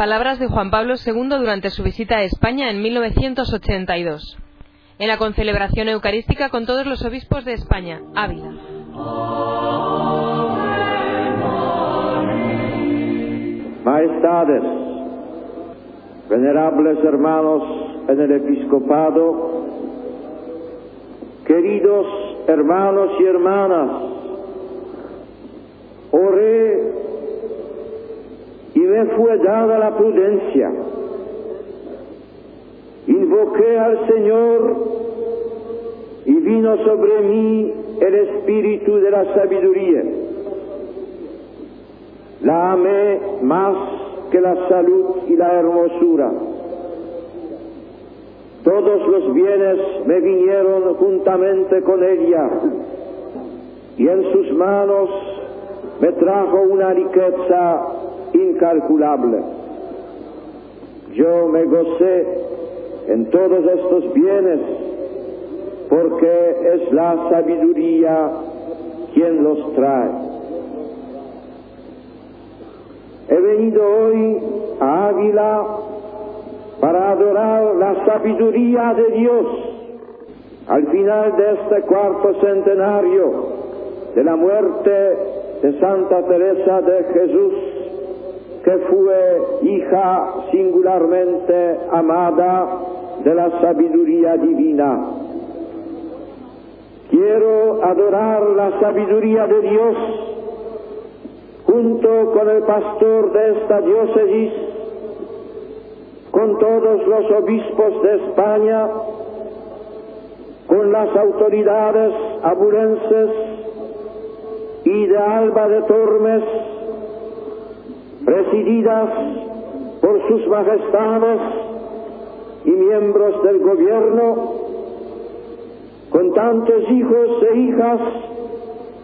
Palabras de Juan Pablo II durante su visita a España en 1982. En la concelebración eucarística con todos los obispos de España, Ávila. Maestades, venerables hermanos en el episcopado, queridos hermanos y hermanas, oré me fue dada la prudencia. Invoqué al Señor y vino sobre mí el espíritu de la sabiduría. La amé más que la salud y la hermosura. Todos los bienes me vinieron juntamente con ella y en sus manos me trajo una riqueza incalculable. Yo me gocé en todos estos bienes porque es la sabiduría quien los trae. He venido hoy a Ávila para adorar la sabiduría de Dios al final de este cuarto centenario de la muerte de Santa Teresa de Jesús, que fue hija singularmente amada de la sabiduría divina. Quiero adorar la sabiduría de Dios junto con el pastor de esta diócesis, con todos los obispos de España, con las autoridades abulenses y de Alba de Tormes, presididas por sus majestades y miembros del gobierno, con tantos hijos e hijas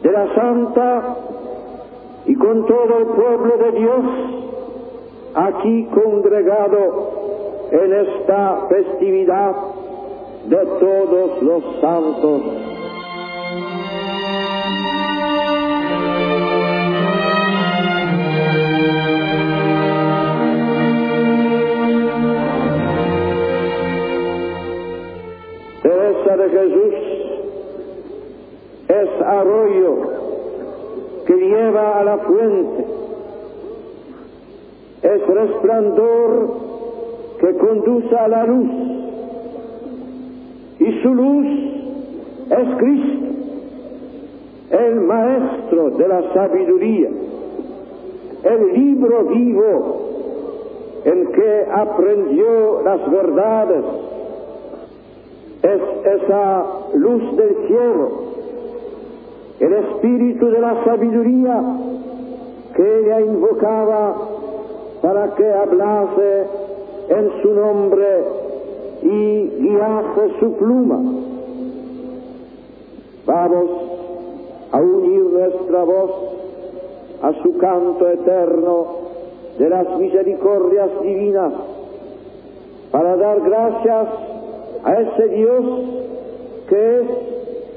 de la Santa y con todo el pueblo de Dios aquí congregado en esta festividad de todos los santos. La luz. Y su luz es Cristo, el maestro de la sabiduría, el libro vivo en que aprendió las verdades, es esa luz del cielo, el espíritu de la sabiduría que ella invocaba para que hablase en su nombre y guiase su pluma. Vamos a unir nuestra voz a su canto eterno de las misericordias divinas para dar gracias a ese Dios que es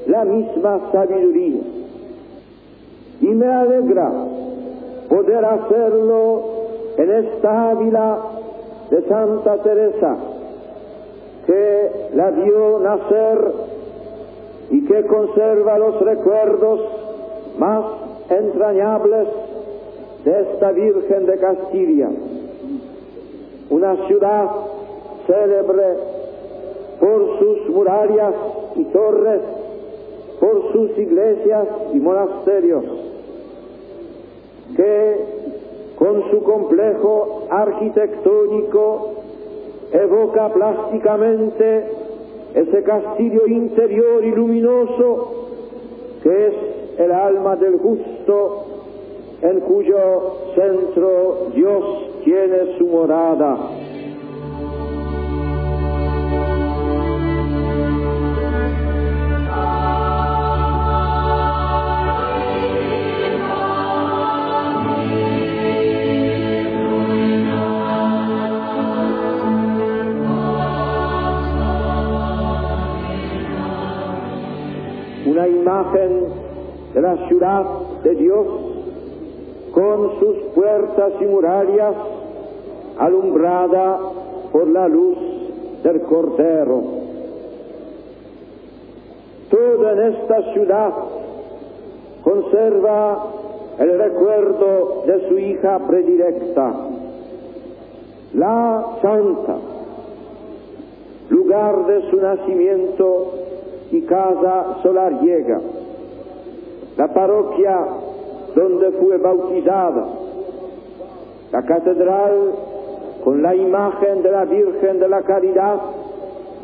la misma sabiduría. Y me alegra poder hacerlo en esta Ávila de Santa Teresa, que la vio nacer y que conserva los recuerdos más entrañables de esta Virgen de Castilla, una ciudad célebre por sus murallas y torres, por sus iglesias y monasterios, que con su complejo arquitectónico evoca plásticamente ese castillo interior y luminoso que es el alma del justo en cuyo centro Dios tiene su morada. Ciudad de Dios con sus puertas y murallas alumbrada por la luz del Cordero. Toda en esta ciudad conserva el recuerdo de su hija predilecta, la Santa, lugar de su nacimiento y casa solariega, la parroquia donde fue bautizada, la catedral con la imagen de la Virgen de la Caridad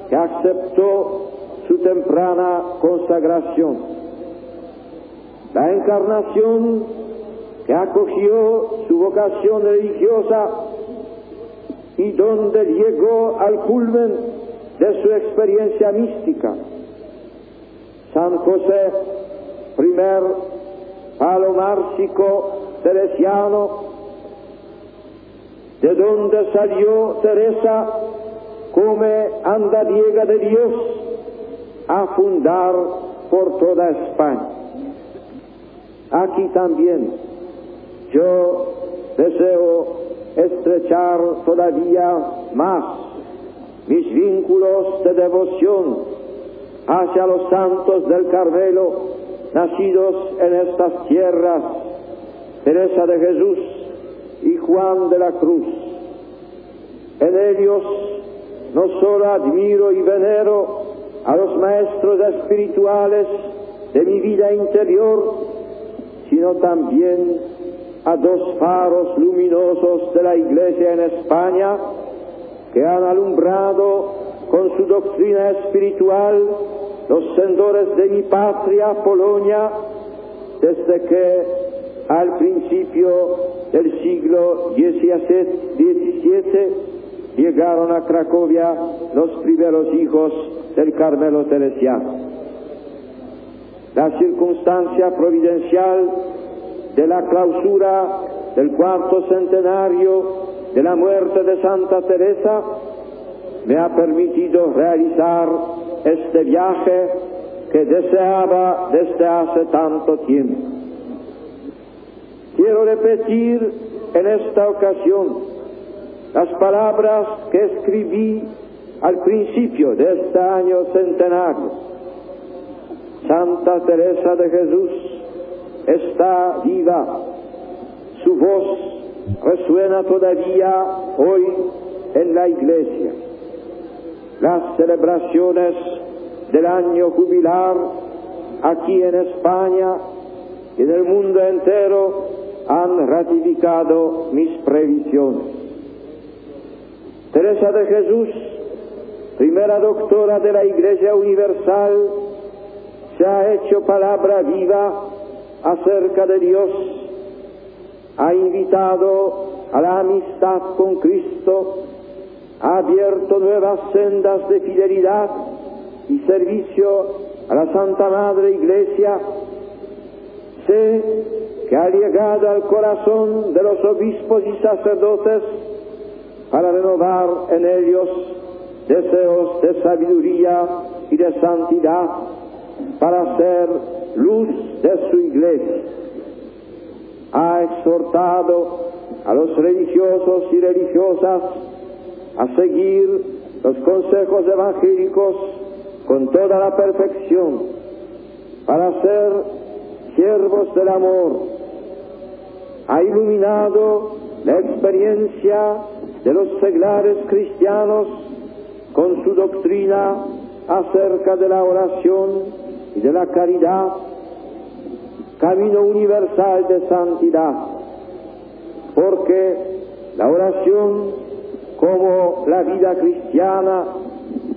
que aceptó su temprana consagración, la encarnación que acogió su vocación religiosa y donde llegó al culmen de su experiencia mística. San José, primer palomárcico teresiano, de donde salió Teresa como andadiega de Dios a fundar por toda España. Aquí también yo deseo estrechar todavía más mis vínculos de devoción hacia los santos del Carmelo nacidos en estas tierras, Teresa de Jesús, y Juan de la Cruz. En ellos no solo admiro y venero a los maestros espirituales de mi vida interior, sino también a dos faros luminosos de la Iglesia en España que han alumbrado con su doctrina espiritual los sendores de mi patria, Polonia, desde que al principio del siglo XVII llegaron a Cracovia los primeros hijos del Carmelo Teresiano. La circunstancia providencial de la clausura del cuarto centenario de la muerte de Santa Teresa me ha permitido realizar este viaje que deseaba desde hace tanto tiempo. Quiero repetir en esta ocasión las palabras que escribí al principio de este año centenario. Santa Teresa de Jesús está viva, su voz resuena todavía hoy en la iglesia. Las celebraciones del año jubilar aquí en España y en el mundo entero han ratificado mis previsiones. Teresa de Jesús, primera doctora de la Iglesia Universal, se ha hecho palabra viva acerca de Dios, ha invitado a la amistad con Cristo, ha abierto nuevas sendas de fidelidad y servicio a la Santa Madre Iglesia. Sé que ha llegado al corazón de los obispos y sacerdotes para renovar en ellos deseos de sabiduría y de santidad para ser luz de su iglesia. Ha exhortado a los religiosos y religiosas a seguir los consejos evangélicos con toda la perfección para ser siervos del amor. Ha iluminado la experiencia de los seglares cristianos con su doctrina acerca de la oración y de la caridad, camino universal de santidad, porque la oración como la vida cristiana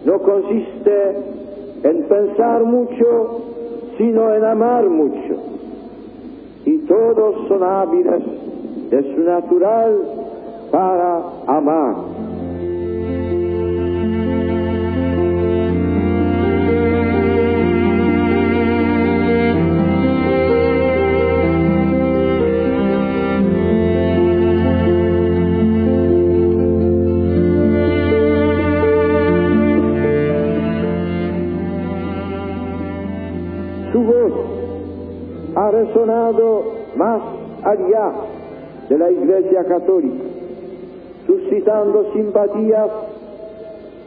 no consiste en pensar mucho, sino en amar mucho. Y todos son hábiles de su natural para amar. Ha resonado más allá de la Iglesia Católica. suscitando simpatías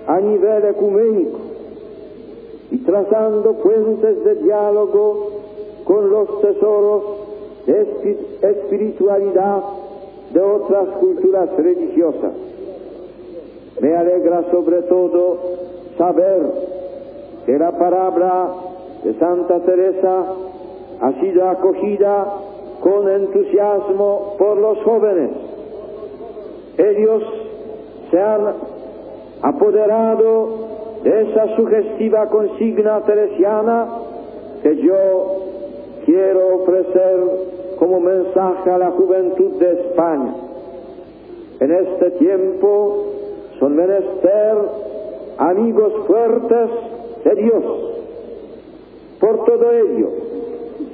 a nivel ecuménico y trazando puentes de diálogo con los tesoros de espiritualidad de otras culturas religiosas. Me alegra sobre todo saber que la palabra de Santa Teresa ha sido acogida con entusiasmo por los jóvenes. Ellos se han apoderado de esa sugestiva consigna teresiana que yo quiero ofrecer como mensaje a la juventud de España. En este tiempo son menester amigos fuertes de Dios. Por todo ello,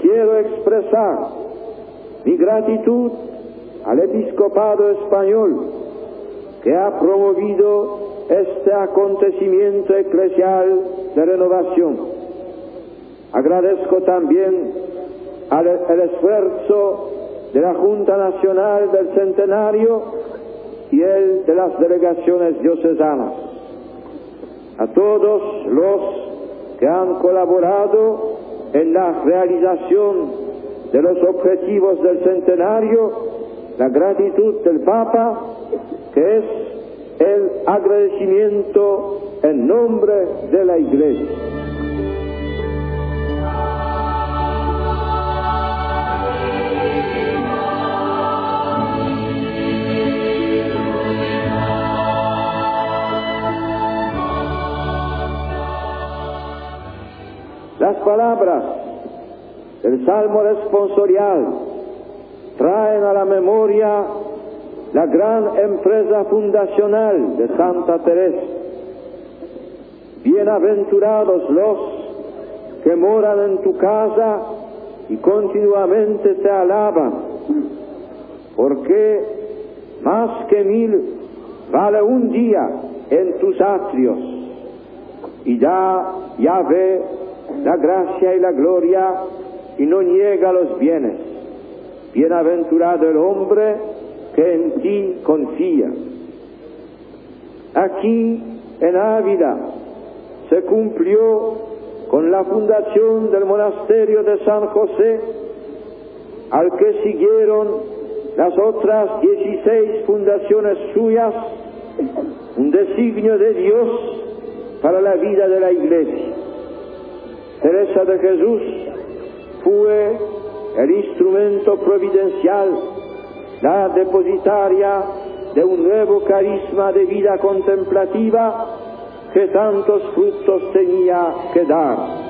quiero expresar mi gratitud al episcopado español que ha promovido este acontecimiento eclesial de renovación. Agradezco también el esfuerzo de la Junta Nacional del Centenario y el de las delegaciones diocesanas. A todos los que han colaborado en la realización de los objetivos del centenario, la gratitud del Papa, que es el agradecimiento en nombre de la Iglesia. Las palabras del Salmo responsorial traen a la memoria la gran empresa fundacional de Santa Teresa. Bienaventurados los que moran en tu casa y continuamente te alaban, porque más que mil vale un día en tus atrios y da ya ve la gracia y la gloria y no niega los bienes. Bienaventurado el hombre que en ti confía. Aquí en Ávila se cumplió con la fundación del monasterio de San José, al que siguieron las otras 16 fundaciones suyas, un designio de Dios para la vida de la iglesia. Teresa de Jesús fue el instrumento providencial, la depositaria de un nuevo carisma de vida contemplativa que tantos frutos tenía que dar.